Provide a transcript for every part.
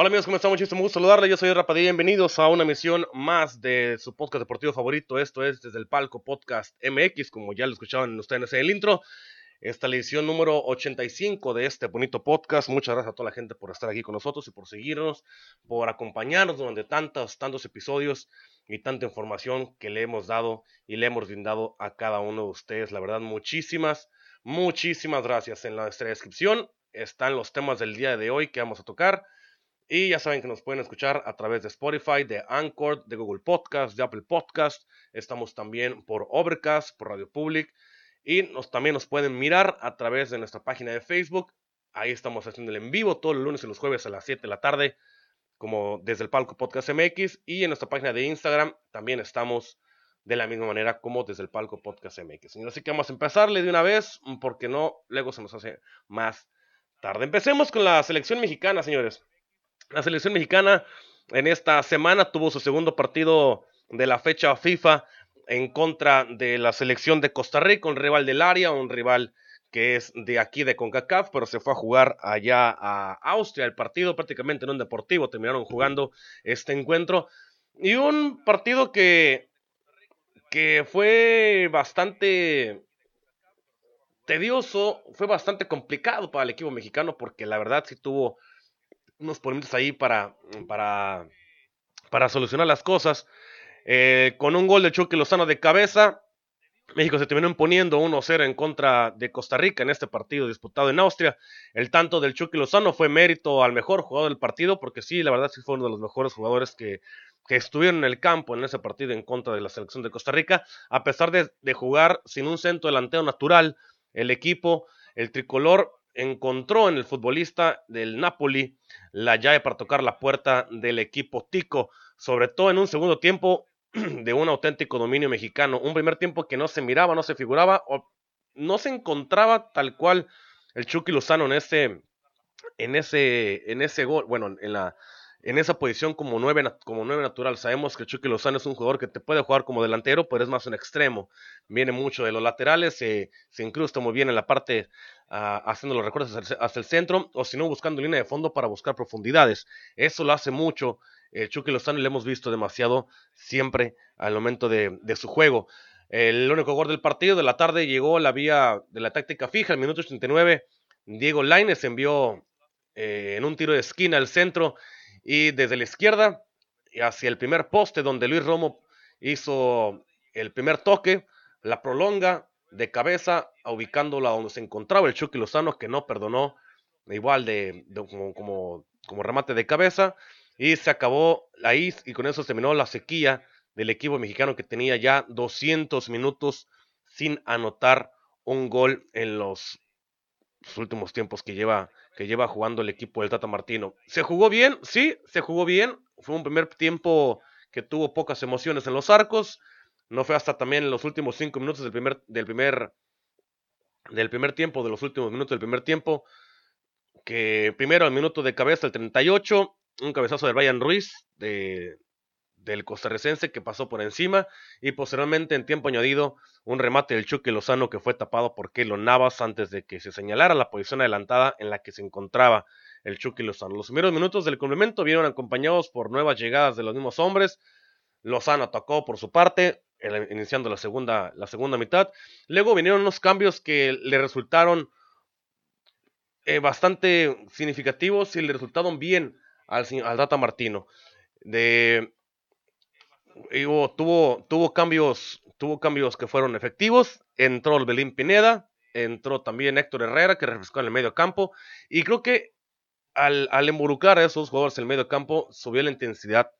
Hola amigos, ¿cómo están? Muchísimo gusto saludarles. Yo soy Rapadilla. Bienvenidos a una emisión más de su podcast deportivo favorito. Esto es desde el palco podcast MX, como ya lo escuchaban ustedes en el intro. Esta es la edición número 85 de este bonito podcast. Muchas gracias a toda la gente por estar aquí con nosotros y por seguirnos, por acompañarnos durante tantos, tantos episodios y tanta información que le hemos dado y le hemos brindado a cada uno de ustedes. La verdad, muchísimas, muchísimas gracias. En la descripción están los temas del día de hoy que vamos a tocar. Y ya saben que nos pueden escuchar a través de Spotify, de Anchor, de Google Podcast, de Apple Podcast. Estamos también por Overcast, por Radio Public. Y nos, también nos pueden mirar a través de nuestra página de Facebook. Ahí estamos haciendo el en vivo todos los lunes y los jueves a las 7 de la tarde, como desde el Palco Podcast MX. Y en nuestra página de Instagram también estamos de la misma manera como desde el Palco Podcast MX. Así que vamos a empezarle de una vez, porque no, luego se nos hace más tarde. Empecemos con la selección mexicana, señores. La selección mexicana en esta semana tuvo su segundo partido de la fecha FIFA en contra de la selección de Costa Rica, un rival del área, un rival que es de aquí de CONCACAF, pero se fue a jugar allá a Austria. El partido prácticamente en un deportivo, terminaron jugando este encuentro. Y un partido que, que fue bastante tedioso, fue bastante complicado para el equipo mexicano porque la verdad sí tuvo unos ponientes ahí para, para, para solucionar las cosas. Eh, con un gol de Chucky Lozano de cabeza, México se terminó imponiendo 1-0 en contra de Costa Rica en este partido disputado en Austria. El tanto del Chucky Lozano fue mérito al mejor jugador del partido, porque sí, la verdad sí fue uno de los mejores jugadores que, que estuvieron en el campo en ese partido en contra de la selección de Costa Rica, a pesar de, de jugar sin un centro delantero natural, el equipo, el tricolor encontró en el futbolista del Napoli la llave para tocar la puerta del equipo Tico, sobre todo en un segundo tiempo de un auténtico dominio mexicano, un primer tiempo que no se miraba, no se figuraba o no se encontraba tal cual el Chucky Lozano en ese en ese en ese gol, bueno, en la en esa posición como nueve, como nueve natural. Sabemos que Chucky Lozano es un jugador que te puede jugar como delantero, pero es más un extremo. Viene mucho de los laterales, se incrusta muy bien en la parte uh, haciendo los recortes hacia, el centro, o si no, buscando línea de fondo para buscar profundidades. Eso lo hace mucho el Chucky Lozano le hemos visto demasiado siempre al momento de, de su juego. El único gol del partido de la tarde llegó la vía de la táctica fija, el minuto 89. Diego Laines envió eh, en un tiro de esquina al centro y desde la izquierda hacia el primer poste donde Luis Romo hizo el primer toque, la prolonga de cabeza, ubicándola donde se encontraba el Chucky Lozano, que no perdonó, igual de, como, como, remate de cabeza, y se acabó ahí y con eso terminó la sequía del equipo mexicano que tenía ya 200 minutos sin anotar un gol en los últimos tiempos que lleva que lleva jugando el equipo del Tata Martino. ¿Se jugó bien? Sí, se jugó bien. Fue un primer tiempo que tuvo pocas emociones en los arcos. No fue hasta también en los últimos cinco minutos del primer, del primer, del primer tiempo, de los últimos minutos del primer tiempo, que primero al minuto de cabeza, el 38, un cabezazo de Ryan Ruiz, de, del costarricense que pasó por encima y posteriormente en tiempo añadido un remate del Chucky Lozano que fue tapado por Kelo Navas antes de que se señalara la posición adelantada en la que se encontraba el Chucky Lozano. Los primeros minutos del complemento vieron acompañados por nuevas llegadas de los mismos hombres. Lozano atacó por su parte, iniciando la segunda, la segunda mitad. Luego vinieron unos cambios que le resultaron eh, bastante significativos y le resultaron bien al, al Data Martino. De tuvo, tuvo, cambios, tuvo cambios que fueron efectivos. Entró el Pineda, entró también Héctor Herrera, que refrescó en el medio campo. Y creo que al, al a esos jugadores en el medio campo, subió la intensidad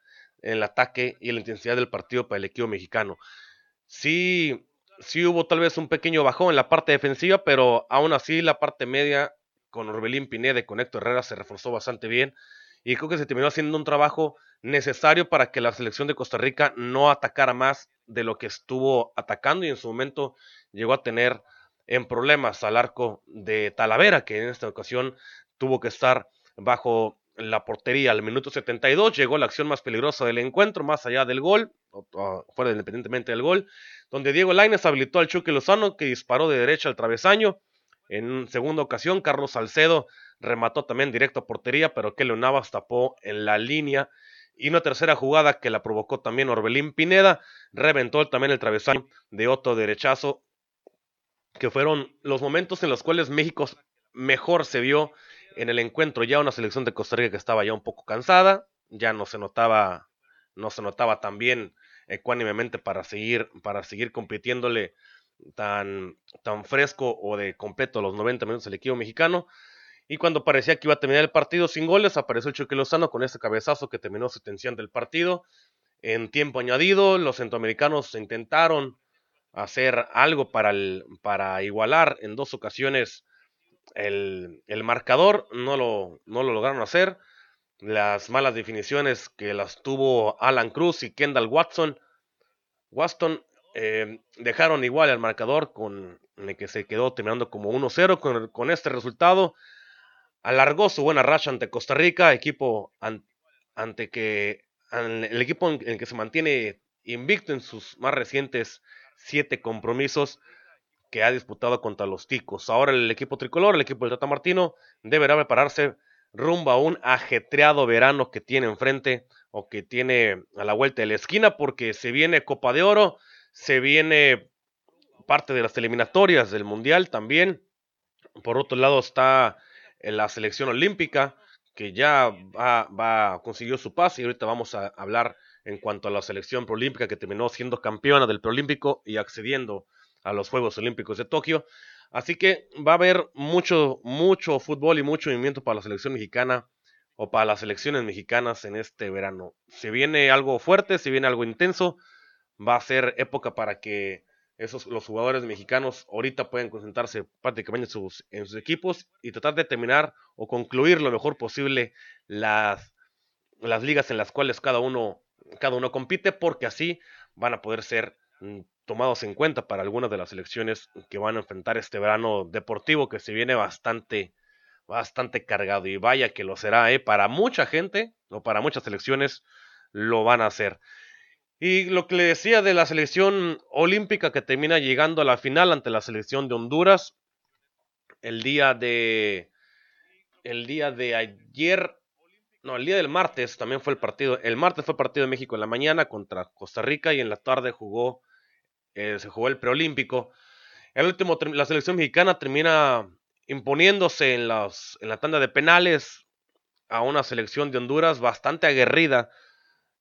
en el ataque y la intensidad del partido para el equipo mexicano. Sí, sí hubo tal vez un pequeño bajón en la parte defensiva, pero aún así la parte media con Orbelín Pineda y con Héctor Herrera se reforzó bastante bien y creo que se terminó haciendo un trabajo necesario para que la selección de Costa Rica no atacara más de lo que estuvo atacando y en su momento llegó a tener en problemas al arco de Talavera, que en esta ocasión tuvo que estar bajo la portería al minuto 72. Llegó la acción más peligrosa del encuentro, más allá del gol, fuera independientemente del gol, donde Diego Lainez habilitó al Chucky Lozano, que disparó de derecha al travesaño. En segunda ocasión, Carlos Salcedo remató también directo a portería, pero que Navas tapó en la línea. Y una tercera jugada que la provocó también Orbelín Pineda, reventó también el travesaño de otro derechazo que fueron los momentos en los cuales México mejor se vio en el encuentro. Ya una selección de Costa Rica que estaba ya un poco cansada, ya no se notaba, no se notaba tan bien ecuánimemente para seguir, para seguir compitiéndole tan, tan fresco o de completo los 90 minutos el equipo mexicano. Y cuando parecía que iba a terminar el partido sin goles, apareció Chucky Lozano con ese cabezazo que terminó su tensión del partido. En tiempo añadido, los centroamericanos intentaron hacer algo para, el, para igualar en dos ocasiones el, marcador, no lo, lograron hacer. Las malas definiciones que las tuvo Alan Cruz y Kendall Watson, Watson eh, dejaron igual el marcador con el que se quedó terminando como 1-0 con, con, este resultado. Alargó su buena racha ante Costa Rica, equipo ante que el equipo en el que se mantiene invicto en sus más recientes siete compromisos que ha disputado contra los Ticos. Ahora el equipo tricolor, el equipo del Tata Martino, deberá prepararse rumbo a un ajetreado verano que tiene enfrente o que tiene a la vuelta de la esquina porque se viene Copa de Oro, se viene parte de las eliminatorias del Mundial también. Por otro lado está la selección olímpica que ya va, va consiguió su pase y ahorita vamos a hablar en cuanto a la selección proolímpica que terminó siendo campeona del proolímpico y accediendo a los Juegos Olímpicos de Tokio. Así que va a haber mucho, mucho fútbol y mucho movimiento para la selección mexicana o para las selecciones mexicanas en este verano. Si viene algo fuerte, si viene algo intenso, va a ser época para que esos, los jugadores mexicanos ahorita puedan concentrarse prácticamente en sus, en sus equipos y tratar de terminar o concluir lo mejor posible las, las ligas en las cuales cada uno cada uno compite porque así van a poder ser mm, tomados en cuenta para algunas de las selecciones que van a enfrentar este verano deportivo que se viene bastante bastante cargado y vaya que lo será, ¿eh? para mucha gente o para muchas selecciones lo van a hacer. Y lo que le decía de la selección olímpica que termina llegando a la final ante la selección de Honduras el día de el día de ayer no, el día del martes también fue el partido. El martes fue el partido de México en la mañana contra Costa Rica y en la tarde jugó, eh, se jugó el preolímpico. El último, la selección mexicana termina imponiéndose en, las, en la tanda de penales a una selección de Honduras bastante aguerrida.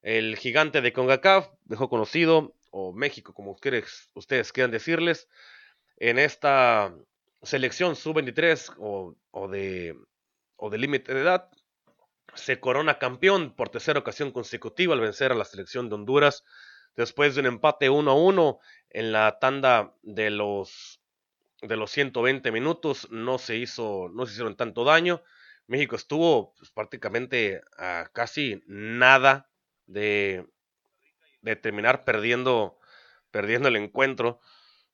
El gigante de CONCACAF dejó conocido, o México, como ustedes, quieran decirles, en esta selección sub-23 o, o de, o de límite de edad, se corona campeón por tercera ocasión consecutiva al vencer a la selección de Honduras después de un empate 1 a 1 en la tanda de los de los 120 minutos no se hizo no se hicieron tanto daño. México estuvo pues, prácticamente a casi nada de, terminar perdiendo perdiendo el encuentro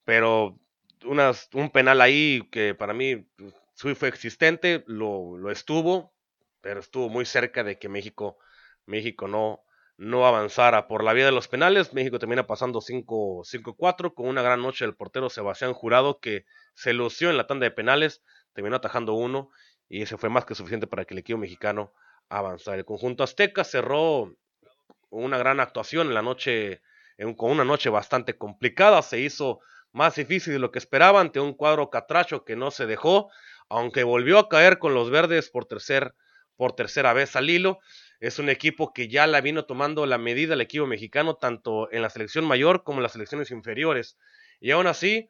pero un penal ahí que para mí pues, fue existente lo, lo estuvo pero estuvo muy cerca de que México, México no, no avanzara. Por la vía de los penales, México termina pasando 5-4 con una gran noche del portero Sebastián Jurado que se lució en la tanda de penales, terminó atajando uno y ese fue más que suficiente para que el equipo mexicano avanzara. El conjunto azteca cerró una gran actuación en la noche, con una noche bastante complicada, se hizo más difícil de lo que esperaban ante un cuadro catracho que no se dejó, aunque volvió a caer con los verdes por tercer por tercera vez al hilo. Es un equipo que ya la vino tomando la medida el equipo mexicano, tanto en la selección mayor como en las selecciones inferiores. Y aún así,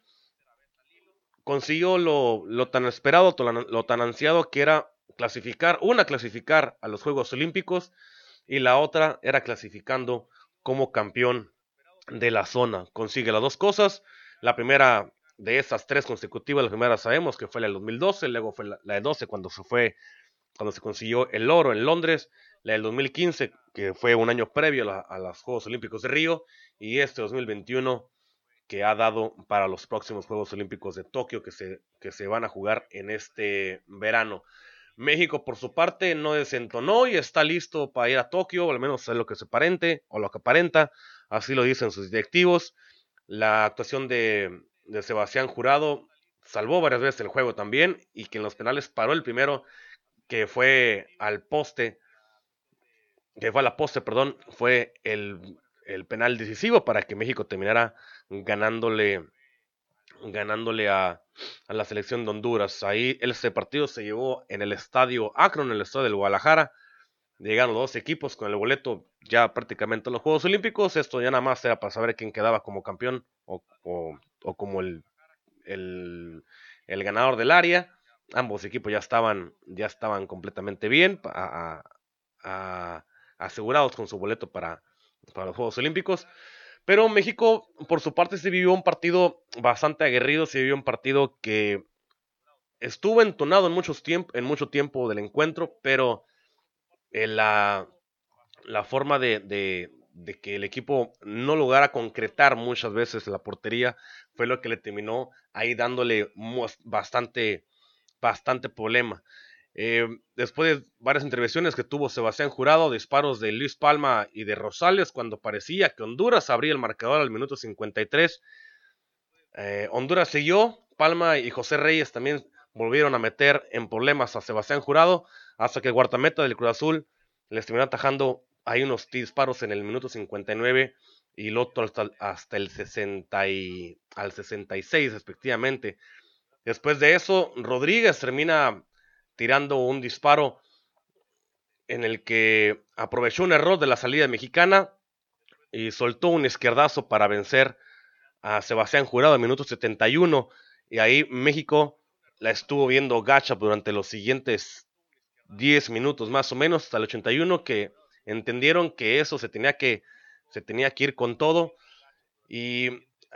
consiguió lo, tan esperado, lo, tan ansiado que era clasificar, una clasificar a los Juegos Olímpicos y la otra era clasificando como campeón de la zona. Consigue las dos cosas. La primera de esas tres consecutivas, la primera sabemos que fue la del 2012, luego fue la, de 12 cuando se fue cuando se consiguió el oro en Londres, la del 2015, que fue un año previo a, los Juegos Olímpicos de Río, y este 2021 que ha dado para los próximos Juegos Olímpicos de Tokio que se, que se van a jugar en este verano. México, por su parte, no desentonó y está listo para ir a Tokio, al menos es lo que se aparente o lo que aparenta, así lo dicen sus directivos. La actuación de, de Sebastián Jurado salvó varias veces el juego también y que en los penales paró el primero que fue al poste, que fue a la poste, perdón, fue el penal decisivo para que México terminara ganándole ganándole a, la selección de Honduras. Ahí ese partido se llevó en el estadio Akron, en el estadio del Guadalajara. Llegaron dos equipos con el boleto ya prácticamente a los Juegos Olímpicos. Esto ya nada más era para saber quién quedaba como campeón o, como el, ganador del área. Ambos equipos ya estaban, ya estaban completamente bien, a, asegurados con su boleto para los Juegos Olímpicos. Pero México, por su parte, se vivió un partido bastante aguerrido, se vivió un partido que estuvo entonado en, muchos en mucho tiempo del encuentro, pero eh, la, la, forma de, de, que el equipo no lograra concretar muchas veces la portería fue lo que le terminó ahí dándole bastante, bastante problema. Eh, después de varias intervenciones que tuvo Sebastián Jurado, disparos de Luis Palma y de Rosales, cuando parecía que Honduras abría el marcador al minuto 53, eh, Honduras siguió, Palma y José Reyes también volvieron a meter en problemas a Sebastián Jurado, hasta que el guardameta del Cruz Azul les terminó atajando ahí unos disparos en el minuto 59 y el otro hasta, el 60 al 66 respectivamente. Después de eso, Rodríguez termina tirando un disparo en el que aprovechó un error de la salida mexicana y soltó un izquierdazo para vencer a Sebastián Jurado en minuto 71 y ahí México la estuvo viendo gacha durante los siguientes 10 minutos más o menos hasta el 81 que entendieron que eso se tenía que se tenía que ir con todo. Y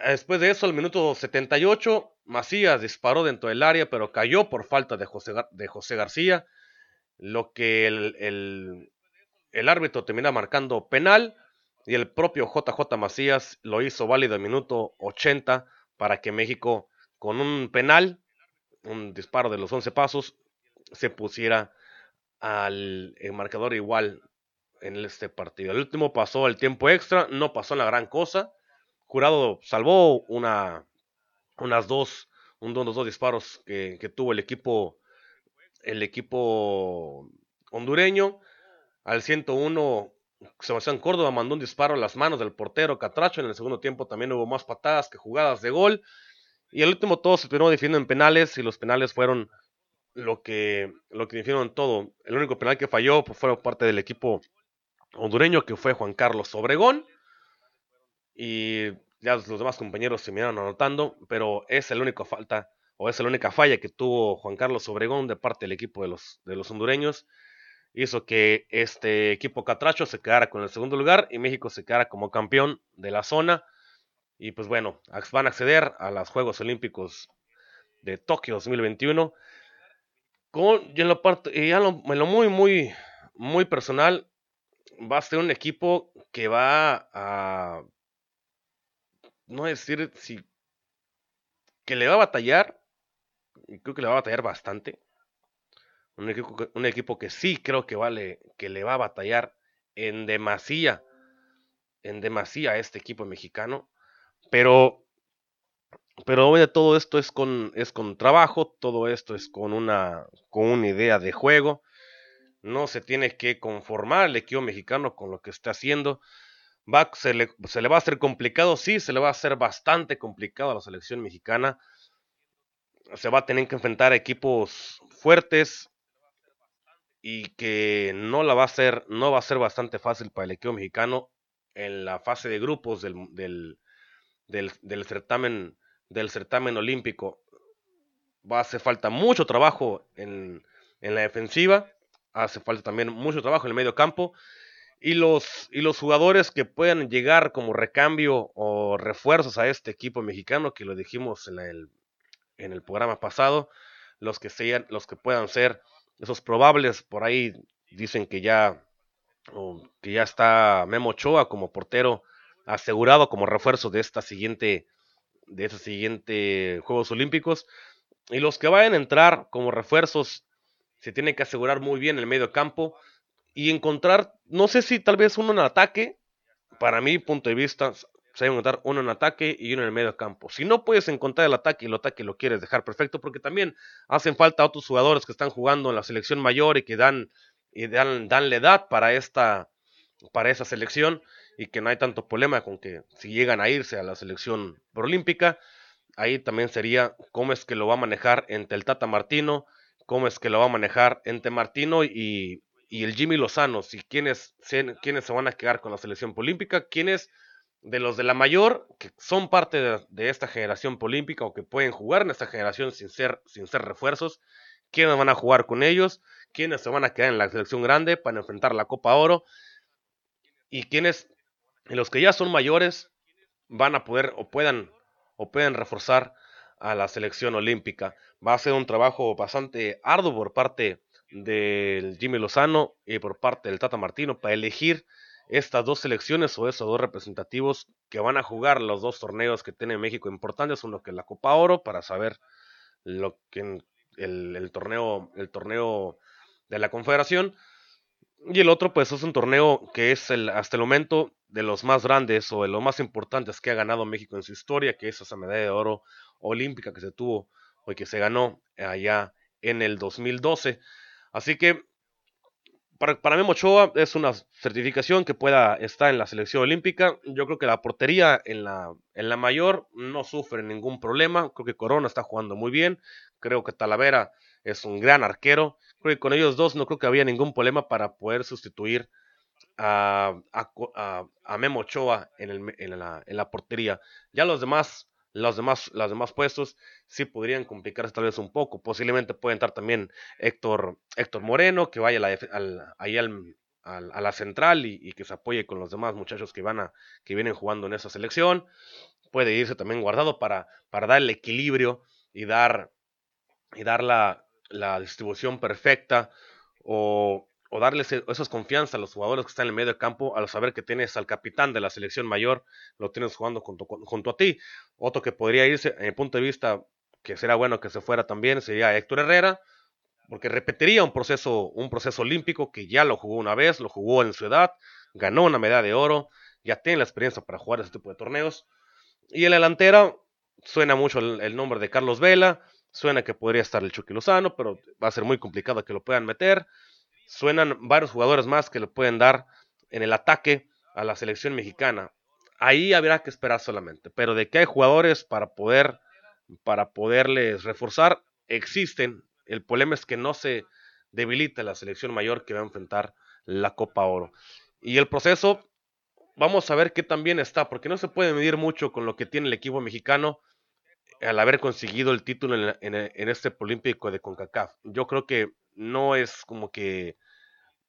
después de eso al minuto 78 Macías disparó dentro del área, pero cayó por falta de José, de José García, lo que el, el, árbitro termina marcando penal y el propio JJ Macías lo hizo válido en minuto 80 para que México con un penal, un disparo de los 11 pasos, se pusiera al marcador igual en este partido. El último pasó el tiempo extra, no pasó la gran cosa. Jurado salvó una unas dos, unos dos disparos que, tuvo el equipo, el equipo hondureño. Al 101, Sebastián Córdoba mandó un disparo a las manos del portero Catracho. En el segundo tiempo también hubo más patadas que jugadas de gol. Y el último todo se terminó definiendo en penales y los penales fueron lo que, lo que definieron todo. El único penal que falló pues, fue parte del equipo hondureño que fue Juan Carlos Obregón. Y ya los demás compañeros se miraron anotando, pero es la única falta o es la única falla que tuvo Juan Carlos Obregón de parte del equipo de los, de los hondureños. Hizo que este equipo catracho se quedara con el segundo lugar y México se quedara como campeón de la zona. Y pues bueno, van a acceder a los Juegos Olímpicos de Tokio 2021. Con, y en lo, parte, y en lo muy, muy, muy personal, va a ser un equipo que va a no decir si que le va a batallar, y creo que le va a batallar bastante. Un equipo, un equipo que sí creo que vale, que le va a batallar en demasía, en demasía a este equipo mexicano. Pero, pero todo esto es con, es con trabajo, todo esto es con una, con una idea de juego. No se tiene que conformar el equipo mexicano con lo que está haciendo se, le, se, le, va a hacer complicado, sí, se le va a hacer bastante complicado a la selección mexicana. Se va a tener que enfrentar a equipos fuertes y que no la va a hacer, no va a ser bastante fácil para el equipo mexicano en la fase de grupos del, del, del, certamen, del certamen olímpico. Va a hacer falta mucho trabajo en, en la defensiva, hace falta también mucho trabajo en el medio campo y los, y los jugadores que puedan llegar como recambio o refuerzos a este equipo mexicano, que lo dijimos en el, en el programa pasado, los que, sean, los que puedan ser esos probables, por ahí dicen que ya, que ya está Memo Ochoa como portero asegurado como refuerzo de esta siguiente, de este siguiente Juegos Olímpicos. Y los que vayan a entrar como refuerzos se tienen que asegurar muy bien el medio campo y encontrar, no sé si tal vez uno en ataque, para mi punto de vista, se debe encontrar uno en ataque y uno en el medio campo. Si no puedes encontrar el ataque y el ataque lo quieres dejar perfecto, porque también hacen falta otros jugadores que están jugando en la selección mayor y que dan, y dan, dan la edad para esta, para esa selección y que no hay tanto problema con que si llegan a irse a la selección olímpica, ahí también sería cómo es que lo va a manejar entre el Tata Martino, cómo es que lo va a manejar entre Martino y, y el Jimmy Lozano, si quiénes, quiénes se van a quedar con la selección olímpica, quiénes de los de la mayor, que son parte de, esta generación olímpica o que pueden jugar en esta generación sin ser, sin ser refuerzos, quiénes van a jugar con ellos, quiénes se van a quedar en la selección grande para enfrentar la Copa Oro y quiénes, los que ya son mayores, van a poder o puedan, o pueden reforzar a la selección olímpica. Va a ser un trabajo bastante arduo por parte del Jimmy Lozano y por parte del Tata Martino para elegir estas dos selecciones o esos dos representativos que van a jugar los dos torneos que tiene México importantes, uno que es la Copa Oro para saber lo que el, el torneo el torneo de la Confederación y el otro pues es un torneo que es el hasta el momento de los más grandes o de los más importantes que ha ganado México en su historia, que es esa medalla de oro olímpica que se tuvo o que se ganó allá en el 2012. Así que para, para Memo Ochoa es una certificación que pueda estar en la selección olímpica. Yo creo que la portería en la, en la mayor no sufre ningún problema. Creo que Corona está jugando muy bien. Creo que Talavera es un gran arquero. Creo que con ellos dos no creo que había ningún problema para poder sustituir a, a, a, Memo Ochoa en, el, en, la, en la portería. Ya los demás los demás, los demás puestos sí podrían complicarse tal vez un poco. Posiblemente puede entrar también Héctor, Héctor Moreno, que vaya a la, ahí al, a la central y, que se apoye con los demás muchachos que, van a, que vienen jugando en esa selección. Puede irse también guardado para, para dar el equilibrio y dar, y dar la, la distribución perfecta o o darles esas confianza a los jugadores que están en el medio del campo al saber que tienes al capitán de la selección mayor, lo tienes jugando junto, a ti. Otro que podría irse, en mi punto de vista, que será bueno que se fuera también, sería Héctor Herrera, porque repetiría un proceso, un proceso olímpico que ya lo jugó una vez, lo jugó en su edad, ganó una medalla de oro, ya tiene la experiencia para jugar ese tipo de torneos. Y en la delantera suena mucho el, el nombre de Carlos Vela, suena que podría estar el Chucky Lozano, pero va a ser muy complicado que lo puedan meter suenan varios jugadores más que le pueden dar en el ataque a la selección mexicana. Ahí habrá que esperar solamente, pero de que hay jugadores para poder para poderles reforzar existen. El problema es que no se debilita la selección mayor que va a enfrentar la Copa Oro. Y el proceso, vamos a ver qué también está, porque no se puede medir mucho con lo que tiene el equipo mexicano al haber conseguido el título en, en este Olímpico de CONCACAF. Yo creo que no es como que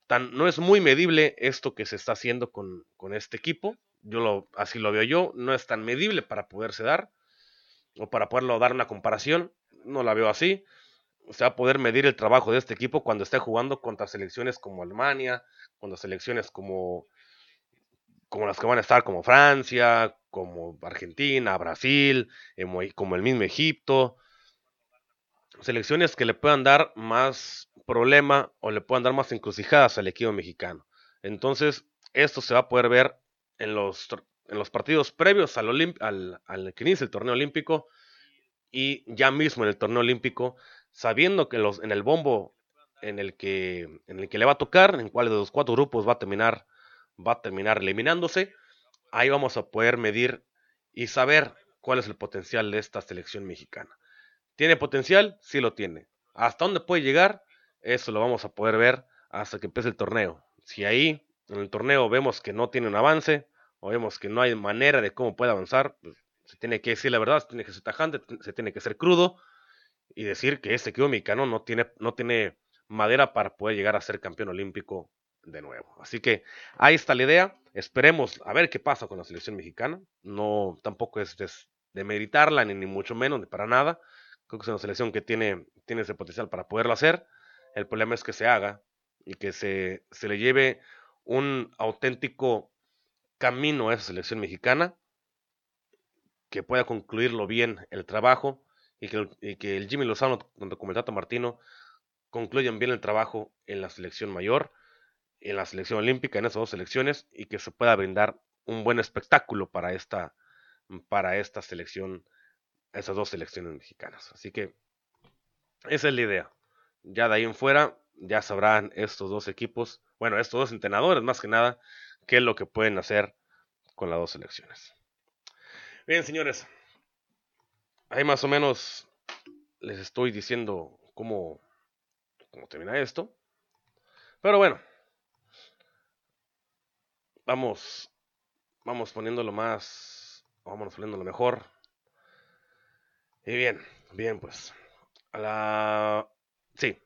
tan, no es muy medible esto que se está haciendo con, con este equipo. Yo lo, así lo veo yo, no es tan medible para poderse dar o para poderlo dar una comparación, no la veo así. O sea, poder medir el trabajo de este equipo cuando esté jugando contra selecciones como Alemania, contra selecciones como, como las que van a estar como Francia, como Argentina, Brasil, como el mismo Egipto selecciones que le puedan dar más problema o le puedan dar más encrucijadas al equipo mexicano. Entonces, esto se va a poder ver en los, en los partidos previos al, al, que inicie el torneo olímpico y ya mismo en el torneo olímpico, sabiendo que los, en el bombo en el que, en el que le va a tocar, en cuál de los cuatro grupos va a terminar, va a terminar eliminándose, ahí vamos a poder medir y saber cuál es el potencial de esta selección mexicana. ¿Tiene potencial? Sí lo tiene. ¿Hasta dónde puede llegar? Eso lo vamos a poder ver hasta que empiece el torneo. Si ahí en el torneo vemos que no tiene un avance o vemos que no hay manera de cómo puede avanzar, pues, se tiene que decir la verdad, se tiene que ser tajante, se tiene que ser crudo y decir que este equipo mexicano no tiene, no tiene madera para poder llegar a ser campeón olímpico de nuevo. Así que ahí está la idea. Esperemos a ver qué pasa con la selección mexicana. No tampoco es de, de meditarla, ni, ni mucho menos, ni para nada. Creo que es una selección que tiene, tiene ese potencial para poderlo hacer. El problema es que se haga y que se, se le lleve un auténtico camino a esa selección mexicana, que pueda concluirlo bien el trabajo y que, que el Jimmy Lozano con el Tata Martino concluyan bien el trabajo en la selección mayor, en la selección olímpica, en esas dos selecciones, y que se pueda brindar un buen espectáculo para esta, para esta selección, esas dos selecciones mexicanas. Así que esa es la idea. Ya de ahí en fuera, ya sabrán estos dos equipos, bueno, estos dos entrenadores más que nada, qué es lo que pueden hacer con las dos selecciones. Bien, señores, ahí más o menos les estoy diciendo cómo cómo termina esto. Pero bueno, vamos, vamos poniéndolo más, vamos poniéndolo mejor. Y bien, bien, pues, la, sí,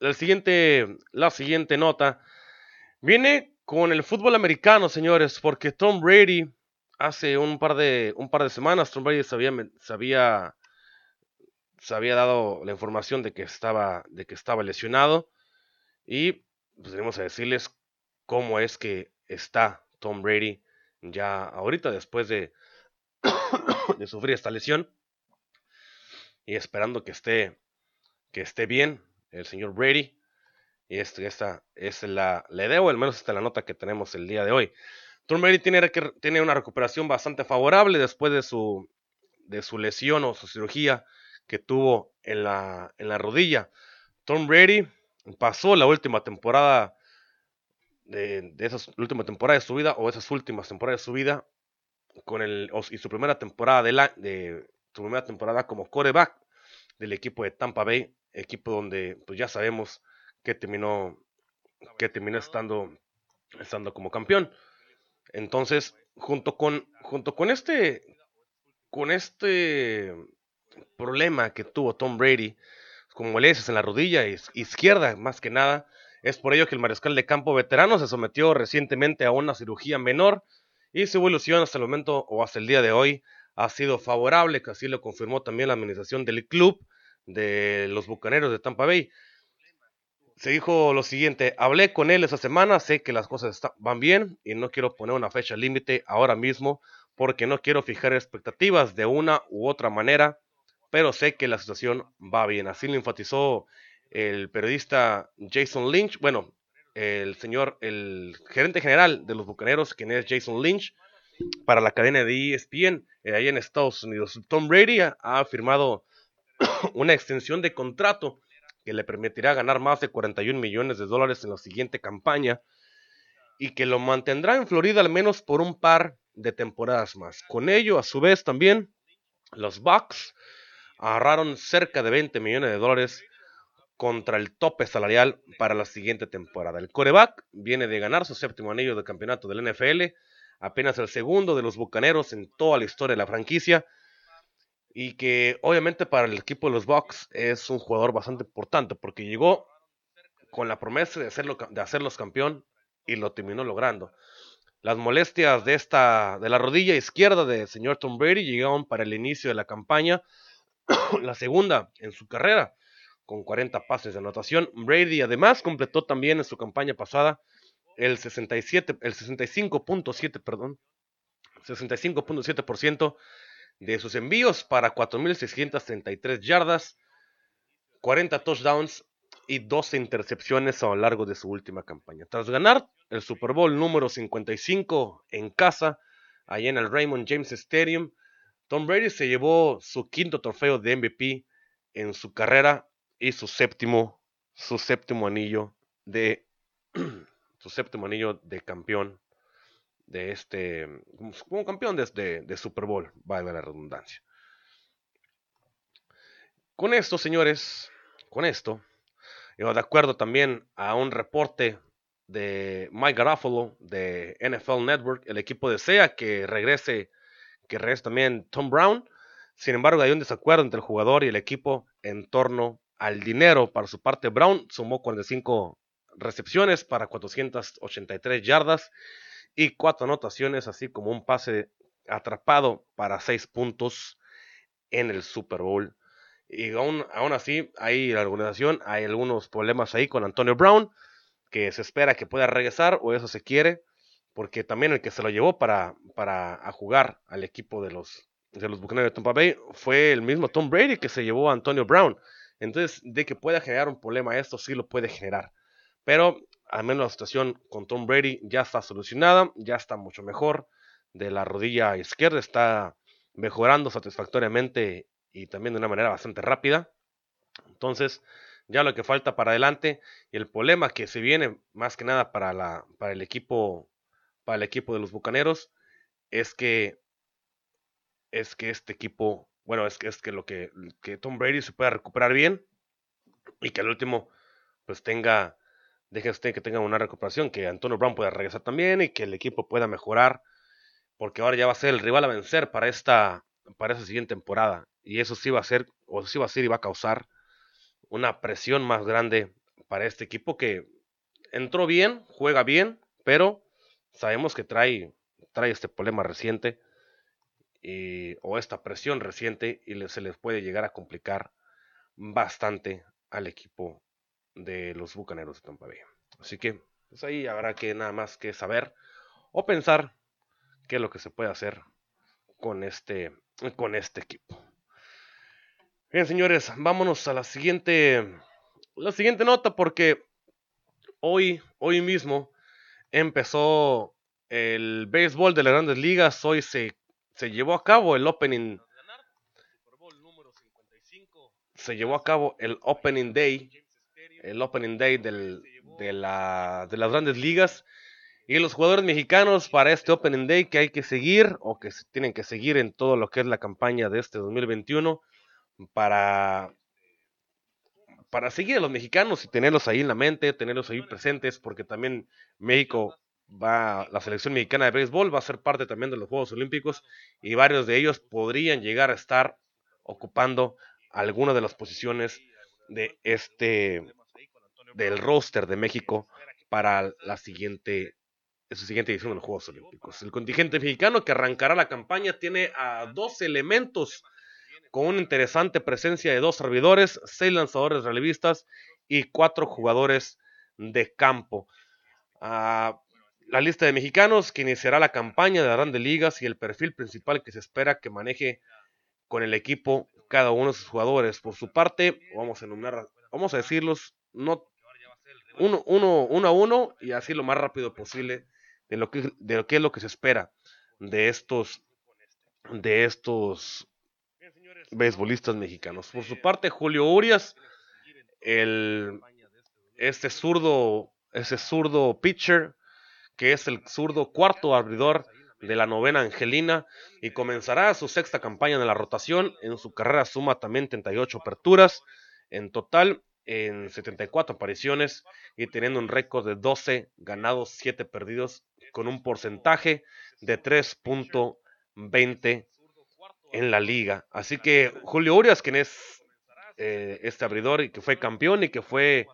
la siguiente, la siguiente nota viene con el fútbol americano, señores, porque Tom Brady hace un par de, un par de semanas, Tom Brady se había dado la información de que estaba, de que estaba lesionado. Y pues tenemos a decirles cómo es que está Tom Brady ya ahorita después de, de sufrir esta lesión y esperando que esté que esté bien el señor Brady y este, esta es la le debo al menos esta es la nota que tenemos el día de hoy Tom Brady tiene, tiene una recuperación bastante favorable después de su de su lesión o su cirugía que tuvo en la, en la rodilla. Tom Brady pasó la última temporada de, de esas última temporada de su vida o esas últimas temporadas de su vida con el y su primera temporada de la de primera temporada como coreback del equipo de Tampa Bay, equipo donde pues ya sabemos que terminó que terminó estando estando como campeón. Entonces, junto con junto con este con este problema que tuvo Tom Brady con molestias en la rodilla izquierda, más que nada. Es por ello que el mariscal de campo veterano se sometió recientemente a una cirugía menor y su evolución hasta el momento o hasta el día de hoy ha sido favorable, que así lo confirmó también la administración del club de los Bucaneros de Tampa Bay. Se dijo lo siguiente, hablé con él esa semana, sé que las cosas van bien y no quiero poner una fecha límite ahora mismo porque no quiero fijar expectativas de una u otra manera pero sé que la situación va bien. Así lo enfatizó el periodista Jason Lynch, bueno, el señor, el gerente general de los Bucaneros, quien es Jason Lynch, para la cadena de ESPN, eh, ahí en Estados Unidos. Tom Brady ha firmado una extensión de contrato que le permitirá ganar más de 41 millones de dólares en la siguiente campaña y que lo mantendrá en Florida al menos por un par de temporadas más. Con ello, a su vez, también los Bucks ahorraron cerca de 20 millones de dólares contra el tope salarial para la siguiente temporada. El coreback viene de ganar su séptimo anillo de campeonato del NFL, apenas el segundo de los Bucaneros en toda la historia de la franquicia, y que obviamente para el equipo de los Bucks es un jugador bastante importante porque llegó con la promesa de, hacerlo, de hacerlos campeón y lo terminó logrando. Las molestias de esta de la rodilla izquierda del señor Tom Brady llegaron para el inicio de la campaña la segunda en su carrera, con 40 pases de anotación. Brady además completó también en su campaña pasada el 67, el 65.7, perdón, 65.7% de sus envíos para 4.633 yardas, 40 touchdowns y 12 intercepciones a lo largo de su última campaña. Tras ganar el Super Bowl número 55 en casa, allá en el Raymond James Stadium, Tom Brady se llevó su quinto trofeo de MVP en su carrera y su séptimo, su séptimo anillo de su séptimo anillo de campeón de este como campeón de, de, Super Bowl, vale la redundancia. Con esto, señores, con esto, yo de acuerdo también a un reporte de Mike Garofalo de NFL Network, el equipo desea que regrese que regresa también Tom Brown. Sin embargo, hay un desacuerdo entre el jugador y el equipo en torno al dinero. Para su parte, Brown sumó 45 recepciones para 483 yardas y cuatro anotaciones, así como un pase atrapado para 6 puntos en el Super Bowl. Y aún, aún así, hay la organización, hay algunos problemas ahí con Antonio Brown, que se espera que pueda regresar, o eso se quiere, porque también el que se lo llevó para, para a jugar al equipo de los, de los Buccaneers de Tampa Bay fue el mismo Tom Brady que se llevó a Antonio Brown. Entonces, de que pueda generar un problema esto, sí lo puede generar. Pero al menos la situación con Tom Brady ya está solucionada, ya está mucho mejor. De la rodilla izquierda está mejorando satisfactoriamente y también de una manera bastante rápida. Entonces, ya lo que falta para adelante y el problema que se viene más que nada para, la, para el equipo para el equipo de los Bucaneros es que es que este equipo, bueno, es que es que lo que, que Tom Brady se pueda recuperar bien y que al último pues tenga deje usted que tenga una recuperación, que Antonio Brown pueda regresar también y que el equipo pueda mejorar, porque ahora ya va a ser el rival a vencer para esta, para esta siguiente temporada. Y eso sí va a ser, o sí va a ser y va a causar una presión más grande para este equipo que entró bien, juega bien, pero sabemos que trae, trae este problema reciente y, o esta presión reciente y se les puede llegar a complicar bastante al equipo de los Bucaneros de Tampa Bay. Así que pues ahí habrá que nada más que saber o pensar qué es lo que se puede hacer con este, con este equipo. Bien, señores, vámonos a la siguiente, la siguiente nota porque hoy, hoy mismo empezó el béisbol de las grandes ligas. Hoy se, se llevó a cabo el opening. Se llevó a cabo el opening day el Opening Day del, de, la, de las grandes ligas. Y los jugadores mexicanos para este Opening Day que hay que seguir o que tienen que seguir en todo lo que es la campaña de este 2021 para, para seguir a los mexicanos y tenerlos ahí en la mente, tenerlos ahí presentes, porque también México va, la selección mexicana de béisbol va a ser parte también de los Juegos Olímpicos y varios de ellos podrían llegar a estar ocupando alguna de las posiciones de este del roster de México para la siguiente, su siguiente edición de los Juegos Olímpicos. El contingente mexicano que arrancará la campaña tiene a dos elementos con una interesante presencia de dos servidores, seis lanzadores relevistas y cuatro jugadores de campo. Ah, la lista de mexicanos que iniciará la campaña de grandes ligas y el perfil principal que se espera que maneje con el equipo cada uno de sus jugadores. Por su parte, vamos a enumerar, vamos a decirlos, no uno, uno, uno a uno y así lo más rápido posible de lo que, de es lo que se espera de estos de estos beisbolistas mexicanos. Por su parte, Julio Urias, el este zurdo, ese zurdo pitcher, que es el zurdo cuarto abridor de la novena Angelina y comenzará su sexta campaña en la rotación. En su carrera suma también 38 aperturas en total en 74 apariciones y teniendo un récord de 12 ganados, 7 perdidos, con un porcentaje de 3.20 en la liga. Así que Julio Urias, quien es eh, este abridor y que fue campeón y que fue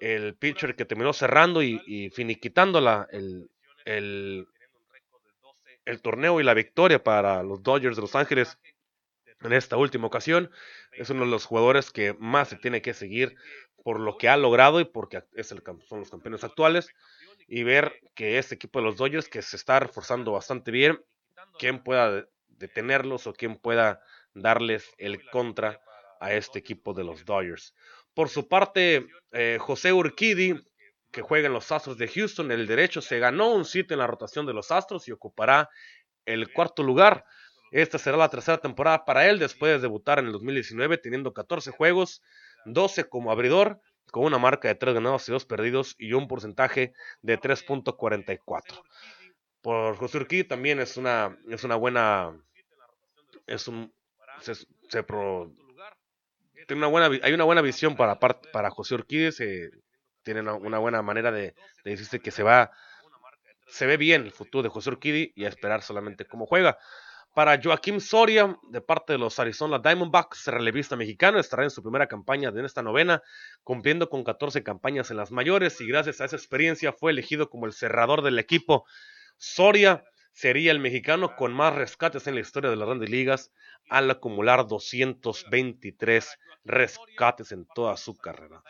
el pitcher que terminó cerrando y, finiquitando la, el, el, el torneo y la victoria para los Dodgers de Los Ángeles en esta última ocasión. Es uno de los jugadores que más se tiene que seguir por lo que ha logrado y porque es el, son los campeones actuales. Y ver que este equipo de los Dodgers, que se está reforzando bastante bien, quién pueda detenerlos o quién pueda darles el contra a este equipo de los Dodgers. Por su parte, eh, José Urquidi, que juega en los Astros de Houston, el derecho se ganó un sitio en la rotación de los Astros y ocupará el cuarto lugar. Esta será la tercera temporada para él después de debutar en el 2019 teniendo 14 juegos, 12 como abridor, con una marca de 3 ganados y 2 perdidos y un porcentaje de 3.44. Por José Urquí también es una, es una buena, es un, se, tiene una buena, hay una buena visión para, para José Urquí, se, tiene una, buena manera de, de decirse que se va, se ve bien el futuro de José Urquidi y a esperar solamente cómo juega. Para Joaquim Soria, de parte de los Arizona Diamondbacks, relevista mexicano, estará en su primera campaña de esta novena, cumpliendo con 14 campañas en las mayores y gracias a esa experiencia fue elegido como el cerrador del equipo. Soria sería el mexicano con más rescates en la historia de las grandes ligas al acumular 223 rescates en toda su carrera.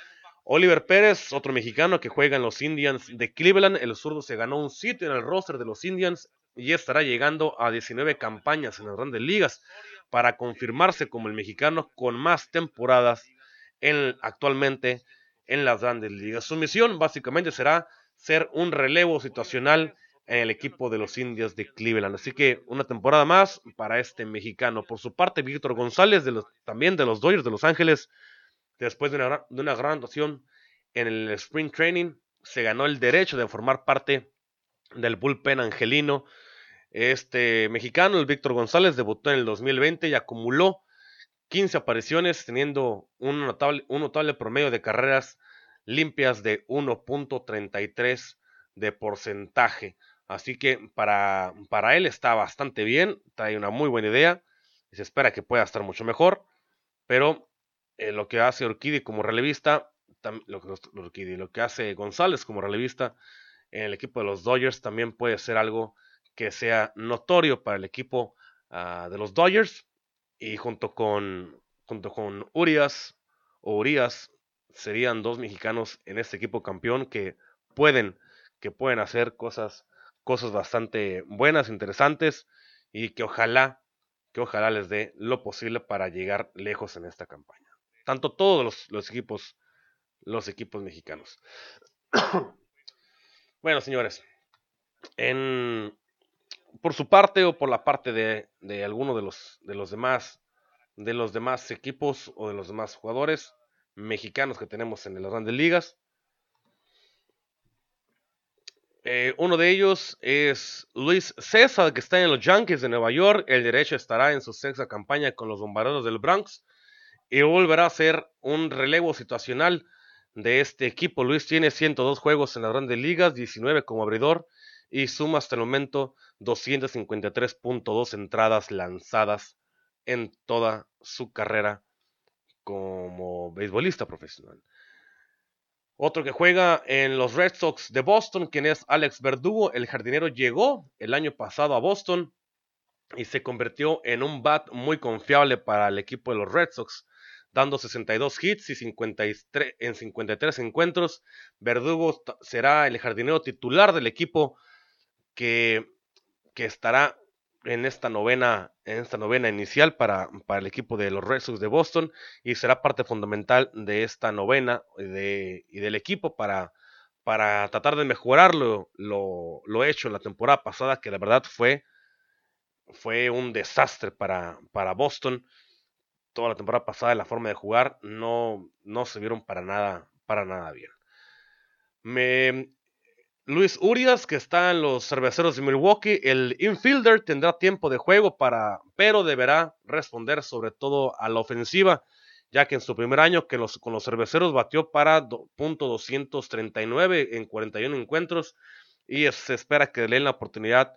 Oliver Pérez, otro mexicano que juega en los Indians de Cleveland, el zurdo se ganó un sitio en el roster de los Indians y estará llegando a 19 campañas en las grandes ligas para confirmarse como el mexicano con más temporadas en, actualmente en las grandes ligas. Su misión básicamente será ser un relevo situacional en el equipo de los indios de Cleveland. Así que una temporada más para este mexicano. Por su parte, Víctor González, de los, también de los Dodgers de Los Ángeles, después de una, de una gran actuación en el Spring Training, se ganó el derecho de formar parte del bullpen angelino. Este mexicano, el Víctor González, debutó en el 2020 y acumuló 15 apariciones, teniendo un notable, promedio de carreras limpias de 1.33 de porcentaje. Así que para, para él está bastante bien, trae una muy buena idea y se espera que pueda estar mucho mejor. Pero eh, lo que hace Orquídea como relevista, lo, lo que hace González como relevista en el equipo de los Dodgers también puede ser algo que sea notorio para el equipo ah, de los Dodgers y junto con, junto con Urias o Urias serían dos mexicanos en este equipo campeón que pueden, que pueden hacer cosas cosas bastante buenas, interesantes y que ojalá, que ojalá les dé lo posible para llegar lejos en esta campaña. Tanto todos los, equipos, los equipos mexicanos. bueno, señores, en, por su parte o por la parte de, alguno de los, de los demás de los demás equipos o de los demás jugadores mexicanos que tenemos en las grandes ligas. Eh, uno de ellos es Luis César, que está en los Yankees de Nueva York. El derecho estará en su sexta campaña con los bombarderos del Bronx y volverá a ser un relevo situacional de este equipo. Luis tiene 102 juegos en las grandes ligas, 19 como abridor y suma hasta el momento 253.2 entradas lanzadas en toda su carrera como beisbolista profesional. Otro que juega en los Red Sox de Boston, quien es Alex Verdugo, el jardinero llegó el año pasado a Boston y se convirtió en un bat muy confiable para el equipo de los Red Sox, dando 62 hits y 53, en 53 encuentros. Verdugo será el jardinero titular del equipo que, estará en esta novena, en esta novena inicial para, para, el equipo de los Red Sox de Boston y será parte fundamental de esta novena de, y del equipo para, para tratar de mejorar lo, lo, hecho en la temporada pasada, que la verdad fue, fue un desastre para, para Boston. Toda la temporada pasada, la forma de jugar no, no se vieron para nada, para nada bien. Me, Luis Urias, que está en los cerveceros de Milwaukee, el infielder tendrá tiempo de juego para, pero deberá responder sobre todo a la ofensiva, ya que en su primer año que los, con los cerveceros batió para .239 en 41 encuentros y se espera que le den la oportunidad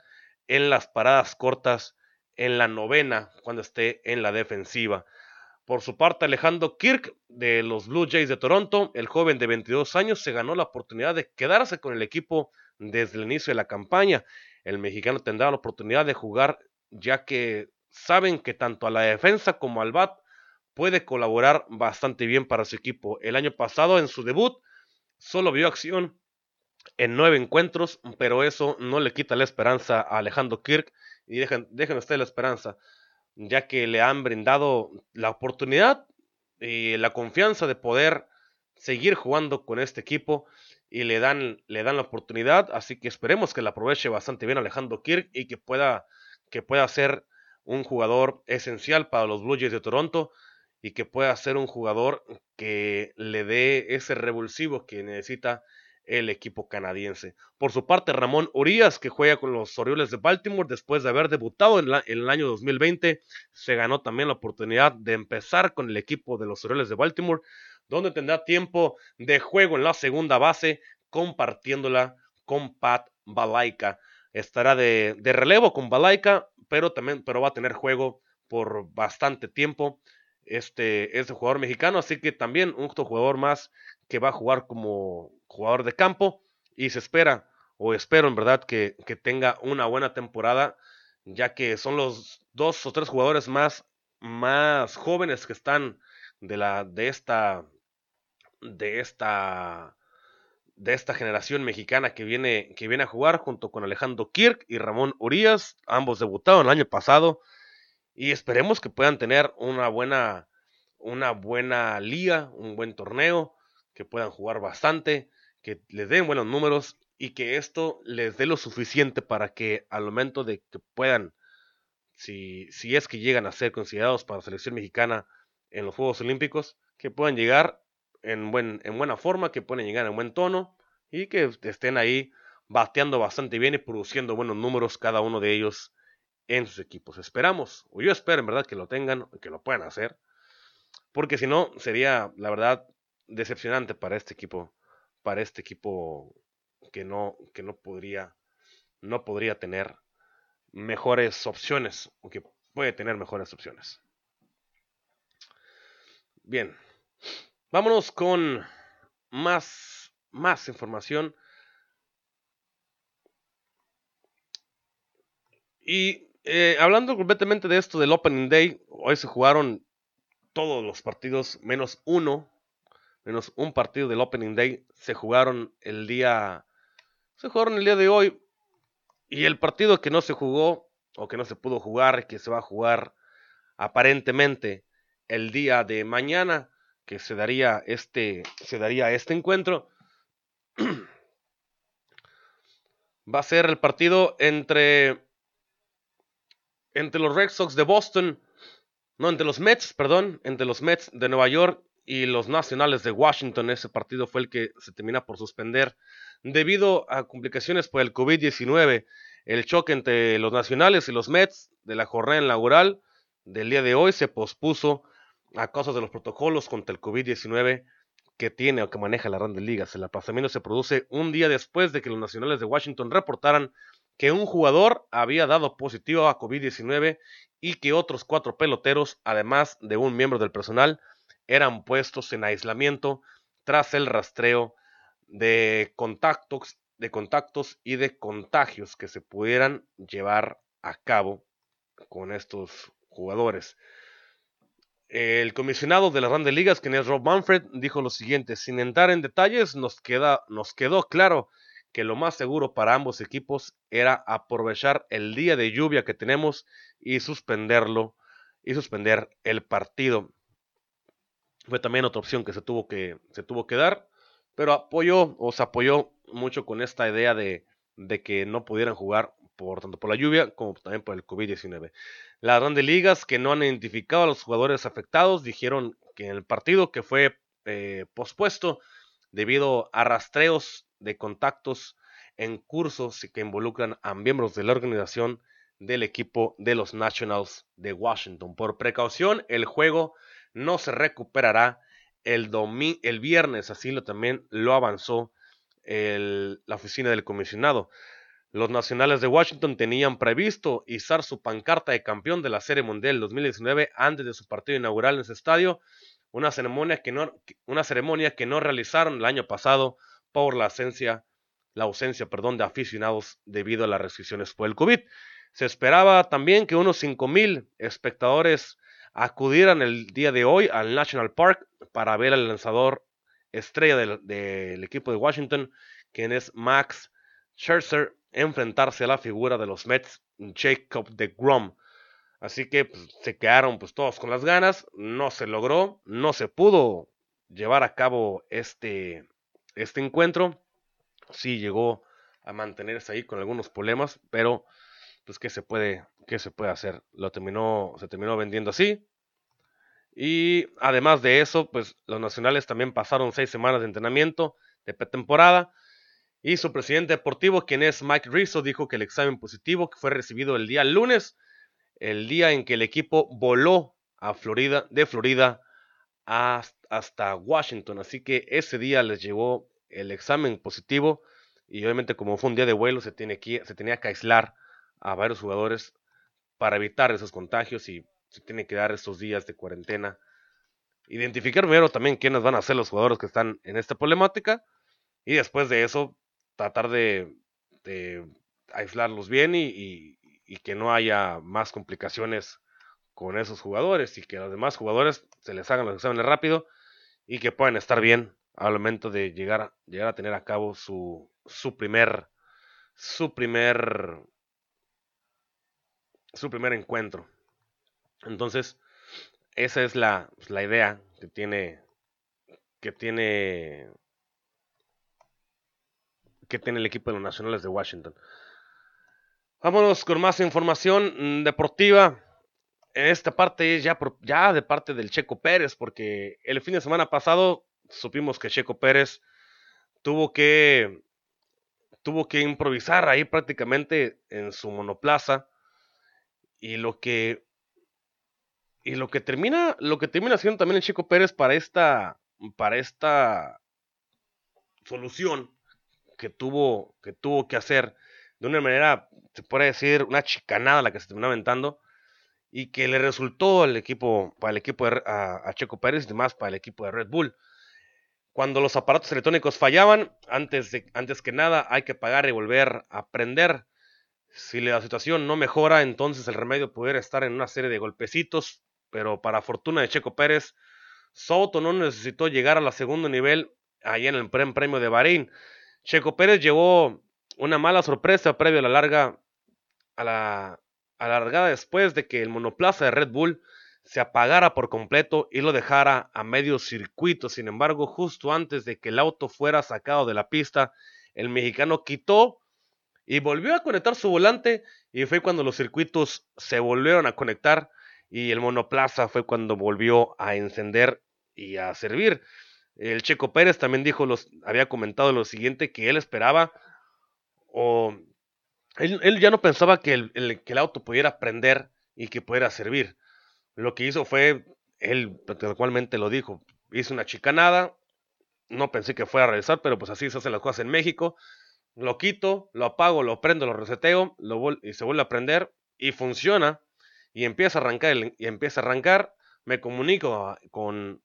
en las paradas cortas en la novena cuando esté en la defensiva. Por su parte, Alejandro Kirk de los Blue Jays de Toronto, el joven de 22 años, se ganó la oportunidad de quedarse con el equipo desde el inicio de la campaña. El mexicano tendrá la oportunidad de jugar ya que saben que tanto a la defensa como al bat puede colaborar bastante bien para su equipo. El año pasado en su debut solo vio acción en nueve encuentros, pero eso no le quita la esperanza a Alejandro Kirk y dejen, dejen ustedes la esperanza ya que le han brindado la oportunidad y la confianza de poder seguir jugando con este equipo y le dan, le dan la oportunidad, así que esperemos que la aproveche bastante bien Alejandro Kirk y que pueda, que pueda ser un jugador esencial para los Blue Jays de Toronto y que pueda ser un jugador que le dé ese revulsivo que necesita el equipo canadiense. Por su parte, Ramón Urias, que juega con los Orioles de Baltimore después de haber debutado en, el año 2020, se ganó también la oportunidad de empezar con el equipo de los Orioles de Baltimore, donde tendrá tiempo de juego en la segunda base, compartiéndola con Pat Balaika. Estará de, relevo con Balaika, pero también pero va a tener juego por bastante tiempo este, este jugador mexicano, así que también un jugador más que va a jugar como jugador de campo y se espera o espero en verdad que, que tenga una buena temporada, ya que son los dos o tres jugadores más, más jóvenes que están de, la, de esta, de esta, de esta generación mexicana que viene, que viene a jugar junto con Alejandro Kirk y Ramón Urias, ambos debutaron el año pasado y esperemos que puedan tener una buena, una buena liga, un buen torneo, que puedan jugar bastante, que les den buenos números y que esto les dé lo suficiente para que al momento de que puedan, si, si es que llegan a ser considerados para la selección mexicana en los Juegos Olímpicos, que puedan llegar en, buen, en buena forma, que puedan llegar en buen tono y que estén ahí bateando bastante bien y produciendo buenos números cada uno de ellos en sus equipos. Esperamos, o yo espero en verdad que lo tengan, que lo puedan hacer, porque si no sería, la verdad, decepcionante para este equipo, para este equipo que no, que no podría, no podría tener mejores opciones, o que puede tener mejores opciones. Bien, vámonos con más, más información. Y eh, hablando completamente de esto del Opening Day, hoy se jugaron todos los partidos menos uno, menos un partido del Opening Day, se jugaron el día, se jugaron el día de hoy. Y el partido que no se jugó, o que no se pudo jugar, que se va a jugar aparentemente el día de mañana, que se daría este, se daría este encuentro, va a ser el partido entre entre los Red Sox de Boston, no, entre los Mets, perdón, entre los Mets de Nueva York y los Nacionales de Washington. Ese partido fue el que se termina por suspender debido a complicaciones por el COVID-19. El choque entre los Nacionales y los Mets de la jornada inaugural del día de hoy se pospuso a causa de los protocolos contra el COVID-19 que tiene o que maneja la Grandes Ligas. El aplazamiento se produce un día después de que los Nacionales de Washington reportaran que un jugador había dado positivo a COVID-19 y que otros cuatro peloteros, además de un miembro del personal, eran puestos en aislamiento tras el rastreo de contactos, de contactos y de contagios que se pudieran llevar a cabo con estos jugadores. El comisionado de las grandes ligas, quien es Rob Manfred, dijo lo siguiente: sin entrar en detalles, nos, queda, nos quedó claro que lo más seguro para ambos equipos era aprovechar el día de lluvia que tenemos y suspenderlo y suspender el partido. Fue también otra opción que se tuvo que, se tuvo que dar, pero apoyó o se apoyó mucho con esta idea de, de que no pudieran jugar por tanto por la lluvia como también por el COVID-19. Las grandes ligas que no han identificado a los jugadores afectados dijeron que en el partido que fue eh, pospuesto debido a rastreos de contactos en cursos que involucran a miembros de la organización del equipo de los Nationals de Washington. Por precaución, el juego no se recuperará el, el viernes, así lo también lo avanzó la oficina del comisionado. Los nacionales de Washington tenían previsto izar su pancarta de campeón de la Serie Mundial 2019 antes de su partido inaugural en ese estadio, una ceremonia que no, una ceremonia que no realizaron el año pasado por la ausencia, la ausencia perdón, de aficionados debido a las restricciones por el COVID. Se esperaba también que unos 5.000 espectadores acudieran el día de hoy al National Park para ver al lanzador estrella del, equipo de Washington, quien es Max Scherzer, enfrentarse a la figura de los Mets, Jacob de Grom. Así que pues, se quedaron pues, todos con las ganas, no se logró, no se pudo llevar a cabo este, este encuentro sí llegó a mantenerse ahí con algunos problemas, pero pues qué se puede, qué se puede hacer. Lo terminó, se terminó vendiendo así. Y además de eso, pues los nacionales también pasaron seis semanas de entrenamiento de pretemporada. Y su presidente deportivo, quien es Mike Rizzo, dijo que el examen positivo que fue recibido el día lunes, el día en que el equipo voló a Florida, de Florida hasta Washington. Así que ese día les llevó el examen positivo y obviamente como fue un día de vuelo se, tiene que, se tenía que aislar a varios jugadores para evitar esos contagios y se tiene que dar estos días de cuarentena. Identificar primero también quiénes van a ser los jugadores que están en esta problemática y después de eso tratar de aislarlos bien y, que no haya más complicaciones con esos jugadores y que los demás jugadores se les hagan los exámenes rápido y que puedan estar bien al momento de llegar, llegar a tener a cabo su, su primer su primer su primer encuentro. Entonces, esa es la, pues, la idea que tiene que tiene que tiene el equipo de los Nacionales de Washington. Vámonos con más información mm, deportiva. Esta parte ya, ya de parte del Checo Pérez, porque el fin de semana pasado supimos que Checo Pérez tuvo que tuvo que improvisar ahí prácticamente en su monoplaza y lo que y lo que termina lo que termina haciendo también el Checo Pérez para esta para esta solución que tuvo que tuvo que hacer de una manera se puede decir una chicanada la que se terminó aventando y que le resultó al equipo para el equipo de, Checo Pérez y demás para el equipo de Red Bull cuando los aparatos electrónicos fallaban, antes, de, antes que nada hay que pagar y volver a prender. Si la situación no mejora, entonces el remedio pudiera estar en una serie de golpecitos, pero para fortuna de Checo Pérez, Soto no necesitó llegar a la segundo nivel allá en el Premio de Bahrein. Checo Pérez llevó una mala sorpresa previo a la larga, a la, a la largada después de que el monoplaza de Red Bull se apagara por completo y lo dejara a medio circuito. Sin embargo, justo antes de que el auto fuera sacado de la pista, el mexicano quitó y volvió a conectar su volante y fue cuando los circuitos se volvieron a conectar y el monoplaza fue cuando volvió a encender y a servir. El Checo Pérez también dijo, los, había comentado lo siguiente, que él esperaba o él, ya no pensaba que el, auto pudiera prender y que pudiera servir lo que hizo fue, él actualmente lo dijo, hizo una chicanada, no pensé que fuera a realizar, pero pues así se hacen las cosas en México. Lo quito, lo apago, lo prendo, lo reseteo lo y se vuelve a prender y funciona y empieza a arrancar empieza a arrancar. Me comunico con,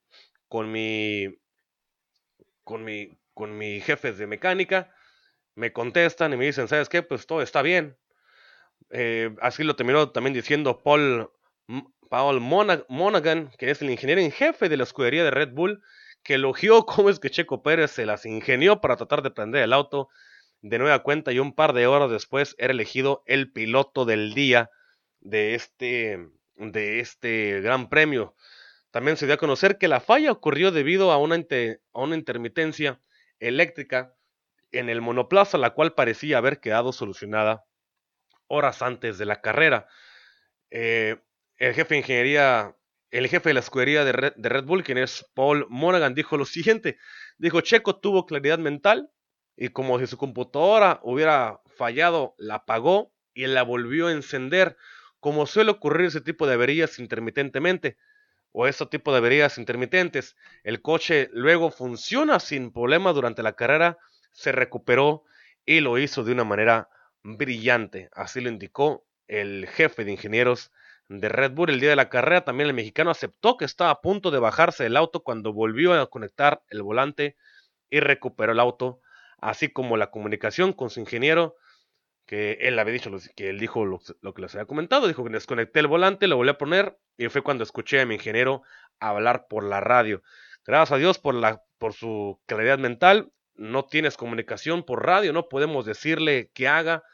mi con mi con mi jefe de mecánica, me contestan y me dicen, ¿sabes qué? Pues todo está bien. Eh, así lo terminó también diciendo Paul Paul Monaghan, que es el ingeniero en jefe de la escudería de Red Bull, que elogió cómo es que Checo Pérez se las ingenió para tratar de prender el auto de nueva cuenta y un par de horas después era elegido el piloto del día de este, de este gran premio. También se dio a conocer que la falla ocurrió debido a una, a una intermitencia eléctrica en el monoplaza, la cual parecía haber quedado solucionada horas antes de la carrera. Eh, el jefe de ingeniería, el jefe de la escudería de Red, Bull, quien es Paul Monaghan, dijo lo siguiente. Dijo, Checo tuvo claridad mental y como si su computadora hubiera fallado, la apagó y la volvió a encender, como suele ocurrir ese tipo de averías intermitentemente o ese tipo de averías intermitentes. El coche luego funciona sin problema durante la carrera, se recuperó y lo hizo de una manera brillante. Así lo indicó el jefe de ingenieros de Red Bull el día de la carrera. También el mexicano aceptó que estaba a punto de bajarse del auto cuando volvió a conectar el volante y recuperó el auto, así como la comunicación con su ingeniero, que él había dicho, que él dijo lo, que les había comentado, dijo que desconecté el volante, lo volví a poner y fue cuando escuché a mi ingeniero hablar por la radio. Gracias a Dios por, la, por su claridad mental, no tienes comunicación por radio, no podemos decirle que haga,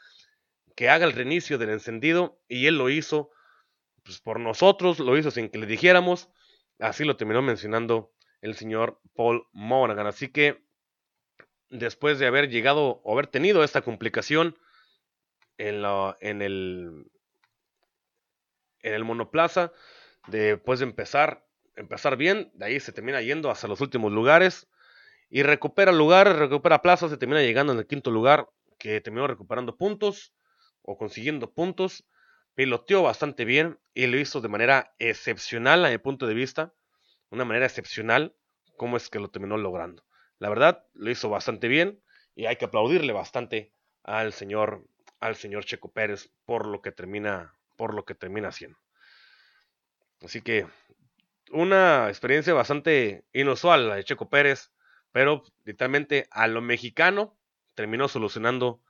que haga el reinicio del encendido y él lo hizo pues, por nosotros, lo hizo sin que le dijéramos. Así lo terminó mencionando el señor Paul Monaghan. Así que después de haber llegado o haber tenido esta complicación en, la, en, el, en el monoplaza, después de empezar, empezar bien, de ahí se termina yendo hasta los últimos lugares y recupera lugar, recupera plaza, se termina llegando en el quinto lugar, que terminó recuperando puntos o consiguiendo puntos piloteó bastante bien y lo hizo de manera excepcional a mi punto de vista, una manera excepcional como es que lo terminó logrando. La verdad, lo hizo bastante bien y hay que aplaudirle bastante al señor al señor Checo Pérez por lo que termina por lo que termina haciendo. Así que una experiencia bastante inusual la de Checo Pérez, pero literalmente a lo mexicano terminó solucionando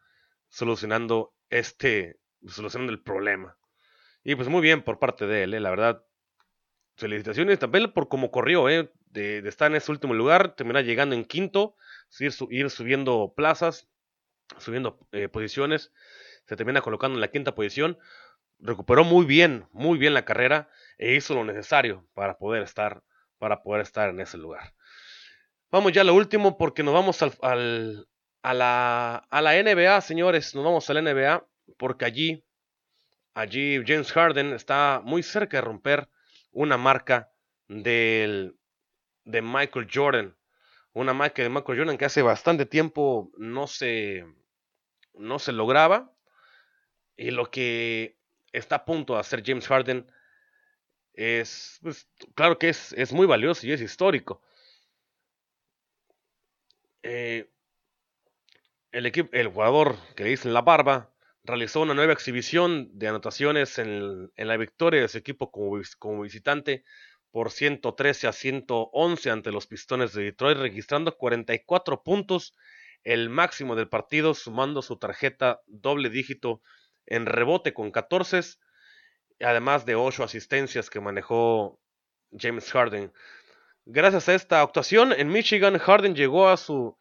solucionando este, solucionando el problema. Y pues muy bien por parte de él, ¿eh? la verdad. Felicitaciones también por cómo corrió, ¿eh? de, estar en ese último lugar, terminar llegando en quinto, ir, ir subiendo plazas, subiendo eh, posiciones, se termina colocando en la quinta posición. Recuperó muy bien, muy bien la carrera e hizo lo necesario para poder estar, para poder estar en ese lugar. Vamos ya a lo último porque nos vamos al, a, la, a la NBA, señores. Nos vamos a la NBA porque allí, allí James Harden está muy cerca de romper una marca del, de Michael Jordan. Una marca de Michael Jordan que hace bastante tiempo no se, no se lograba. Y lo que está a punto de hacer James Harden es, pues, claro que es, es, muy valioso y es histórico. Eh, el, jugador que le dicen la barba realizó una nueva exhibición de anotaciones en, la victoria de su equipo como, como, visitante por 113 a 111 ante los Pistones de Detroit, registrando 44 puntos, el máximo del partido, sumando su tarjeta doble dígito en rebote con 14, además de 8 asistencias que manejó James Harden. Gracias a esta actuación en Michigan, Harden llegó a su,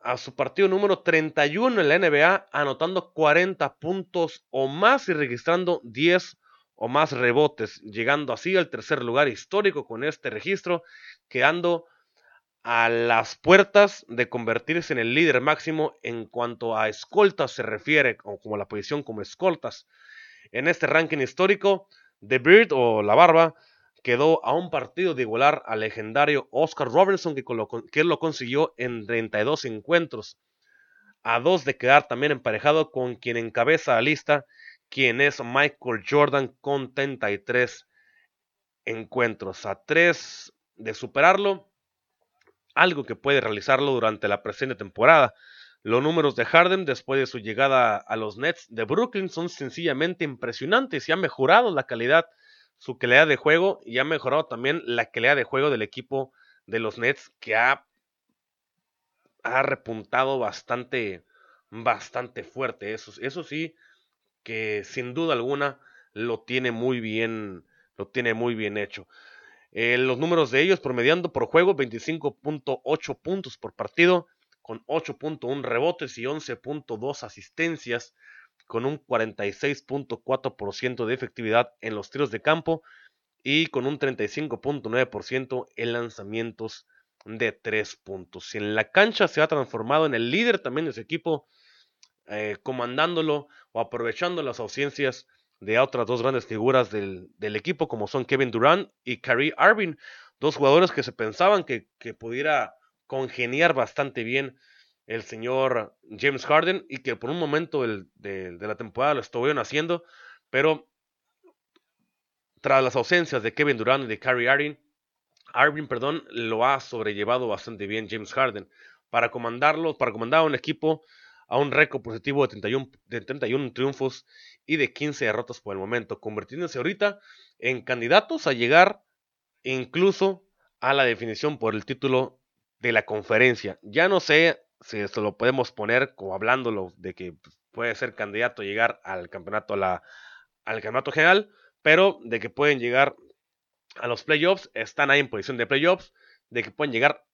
a su partido número 31 en la NBA, anotando 40 puntos o más y registrando 10 o más rebotes, llegando así al tercer lugar histórico con este registro, quedando a las puertas de convertirse en el líder máximo en cuanto a escoltas se refiere, o como la posición como escoltas. En este ranking histórico, The Beard o La Barba quedó a un partido de igualar al legendario Oscar Robertson, que, que lo consiguió en 32 encuentros, a dos de quedar también emparejado con quien encabeza la lista, quien es Michael Jordan con 33 encuentros, a tres de superarlo, algo que puede realizarlo durante la presente temporada. Los números de Harden después de su llegada a los Nets de Brooklyn son sencillamente impresionantes y ha mejorado la calidad, su calidad de juego y ha mejorado también la calidad de juego del equipo de los Nets que ha, ha repuntado bastante, bastante fuerte. Eso, eso sí, que sin duda alguna lo tiene muy bien, lo tiene muy bien hecho. Eh, los números de ellos promediando por juego 25.8 puntos por partido, con 8.1 rebotes y 11.2 asistencias, con un 46.4% de efectividad en los tiros de campo y con un 35.9% en lanzamientos de 3 puntos. En la cancha se ha transformado en el líder también de su equipo, eh, comandándolo o aprovechando las ausencias de otras dos grandes figuras del, equipo, como son Kevin Durant y Kyrie Irving, dos jugadores que se pensaban que, pudiera congeniar bastante bien el señor James Harden y que por un momento de, la temporada lo estuvieron haciendo, pero tras las ausencias de Kevin Durant y de Kyrie Irving, Irving, perdón, lo ha sobrellevado bastante bien James Harden para comandarlo, para comandar a un equipo a un récord positivo de 31, de 31 triunfos y de 15 derrotas por el momento, convirtiéndose ahorita en candidatos a llegar incluso a la definición por el título de la conferencia. Ya no sé si esto lo podemos poner como hablándolo de que puede ser candidato a llegar al campeonato, la, al campeonato general, pero de que pueden llegar a los playoffs, están ahí en posición de playoffs, de que pueden llegar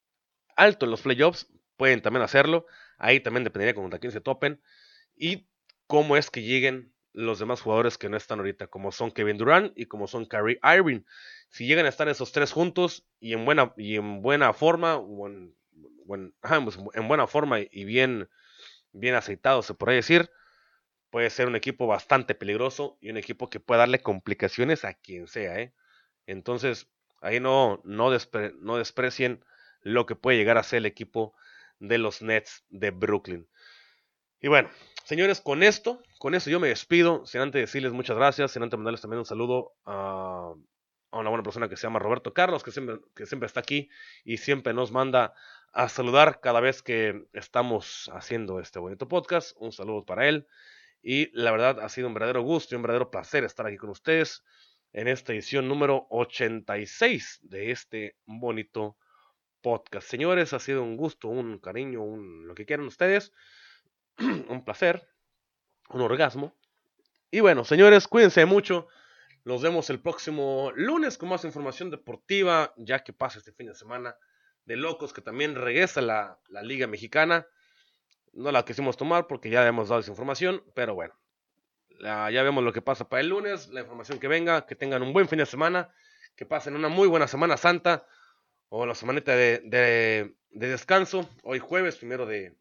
alto en los playoffs, pueden también hacerlo. Ahí también dependería contra quién se topen. Y cómo es que lleguen los demás jugadores que no están ahorita, como son Kevin Durant y como son Kyrie Irving. Si llegan a estar esos tres juntos y en buena, y en buena forma, pues, en buena forma y bien, bien aceitado, se podría decir, puede ser un equipo bastante peligroso y un equipo que puede darle complicaciones a quien sea. ¿eh? Entonces, ahí no, no, desprecien lo que puede llegar a ser el equipo de los Nets de Brooklyn. Y bueno, señores, con esto, con esto yo me despido, sin antes decirles muchas gracias, sin antes mandarles también un saludo a, una buena persona que se llama Roberto Carlos, que siempre, que siempre está aquí y siempre nos manda a saludar cada vez que estamos haciendo este bonito podcast. Un saludo para él. Y la verdad ha sido un verdadero gusto y un verdadero placer estar aquí con ustedes en esta edición número 86 de este bonito podcast. Señores, ha sido un gusto, un cariño, un, lo que quieran ustedes. un placer, un orgasmo. Y bueno, señores, cuídense mucho. Nos vemos el próximo lunes con más información deportiva, ya que pasa este fin de semana de locos, que también regresa la, la Liga Mexicana. No la quisimos tomar porque ya hemos dado esa información, pero bueno, ya vemos lo que pasa para el lunes, la información que venga, que tengan un buen fin de semana, que pasen una muy buena Semana Santa o la semanita de, de, descanso, hoy jueves, primero de,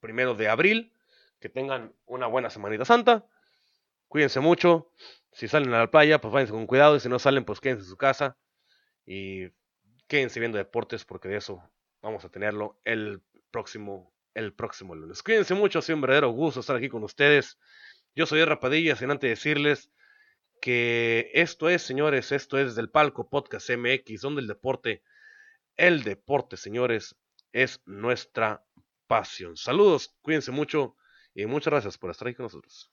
primero de abril, que tengan una buena Semanita Santa, cuídense mucho, si salen a la playa, pues váyanse con cuidado, y si no salen, pues quédense en su casa y quédense viendo deportes, porque de eso vamos a tenerlo el próximo, el próximo lunes. Cuídense mucho, ha sido un verdadero gusto estar aquí con ustedes. Yo soy Rapadilla, sin antes decirles que esto es, señores, esto es del Palco Podcast MX, donde el deporte, el deporte, señores, es nuestra pasión. Saludos, cuídense mucho y muchas gracias por estar aquí con nosotros.